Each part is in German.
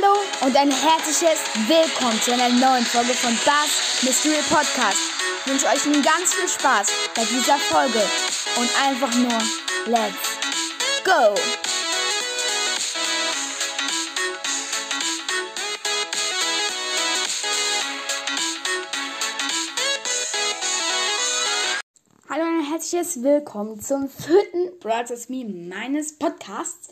Hallo und ein herzliches Willkommen zu einer neuen Folge von Bass Mystery Podcast. Ich wünsche euch nun ganz viel Spaß bei dieser Folge und einfach nur Let's Go! Hallo und ein herzliches Willkommen zum vierten Brothers Meme meines Podcasts.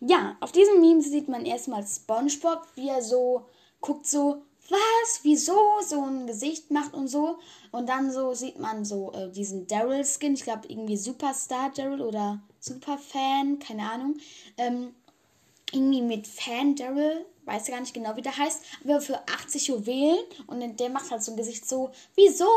Ja, auf diesem Meme sieht man erstmal SpongeBob, wie er so guckt, so, was, wieso, so ein Gesicht macht und so. Und dann so sieht man so äh, diesen Daryl-Skin, ich glaube irgendwie Superstar Daryl oder Superfan, keine Ahnung. Ähm, irgendwie mit Fan Daryl, weiß gar nicht genau, wie der heißt, aber für 80 Juwelen und der macht halt so ein Gesicht so, wieso?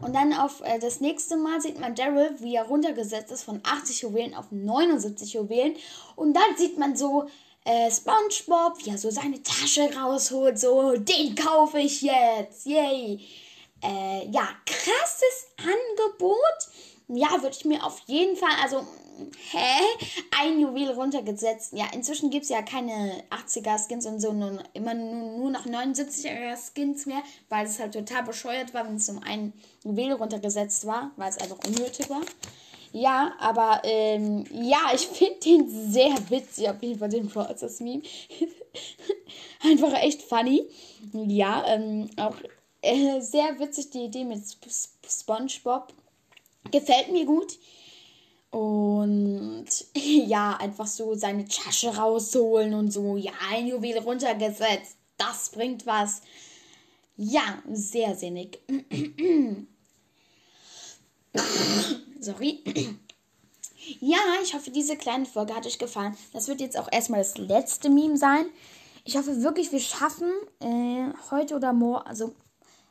Und dann auf äh, das nächste Mal sieht man Daryl, wie er runtergesetzt ist von 80 Juwelen auf 79 Juwelen und dann sieht man so äh, SpongeBob, wie er so seine Tasche rausholt, so, den kaufe ich jetzt, yay. Äh, ja, Angebot. Ja, würde ich mir auf jeden Fall, also hä? Ein Juwel runtergesetzt. Ja, inzwischen gibt es ja keine 80er-Skins und so, nur, immer nur, nur noch 79er-Skins mehr, weil es halt total bescheuert war, wenn es um ein Juwel runtergesetzt war, weil es einfach unnötig war. Ja, aber ähm, ja, ich finde den sehr witzig, auf jeden Fall den Process Meme. Einfach echt funny. Ja, ähm, auch äh, sehr witzig die Idee mit SpongeBob. Gefällt mir gut. Und ja, einfach so seine Tasche rausholen und so, ja, ein Juwel runtergesetzt. Das bringt was. Ja, sehr sinnig. Sorry. Ja, ich hoffe, diese kleine Folge hat euch gefallen. Das wird jetzt auch erstmal das letzte Meme sein. Ich hoffe wirklich, wir schaffen äh, heute oder morgen, also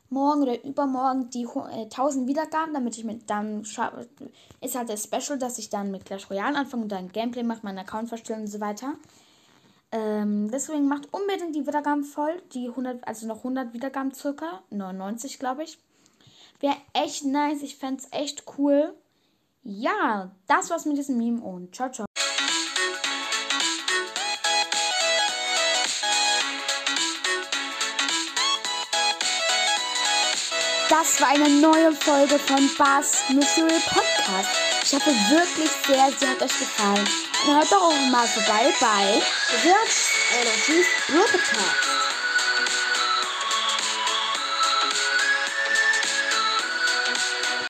morgen oder übermorgen die äh, 1000 Wiedergaben, damit ich mit dann ist halt das Special, dass ich dann mit Clash Royale anfange und dann Gameplay mache, meinen Account verstellen und so weiter. Ähm, deswegen macht unbedingt die Wiedergaben voll, die 100, also noch 100 Wiedergaben circa, 99 glaube ich. Wäre echt nice, ich fände es echt cool. Ja, das war's mit diesem Meme und ciao, ciao. Das war eine neue Folge von Bass Mystery Podcast. Ich hoffe wirklich sehr, sie hat euch gefallen. Und hört doch auch mal vorbei bei Search Energies Podcast.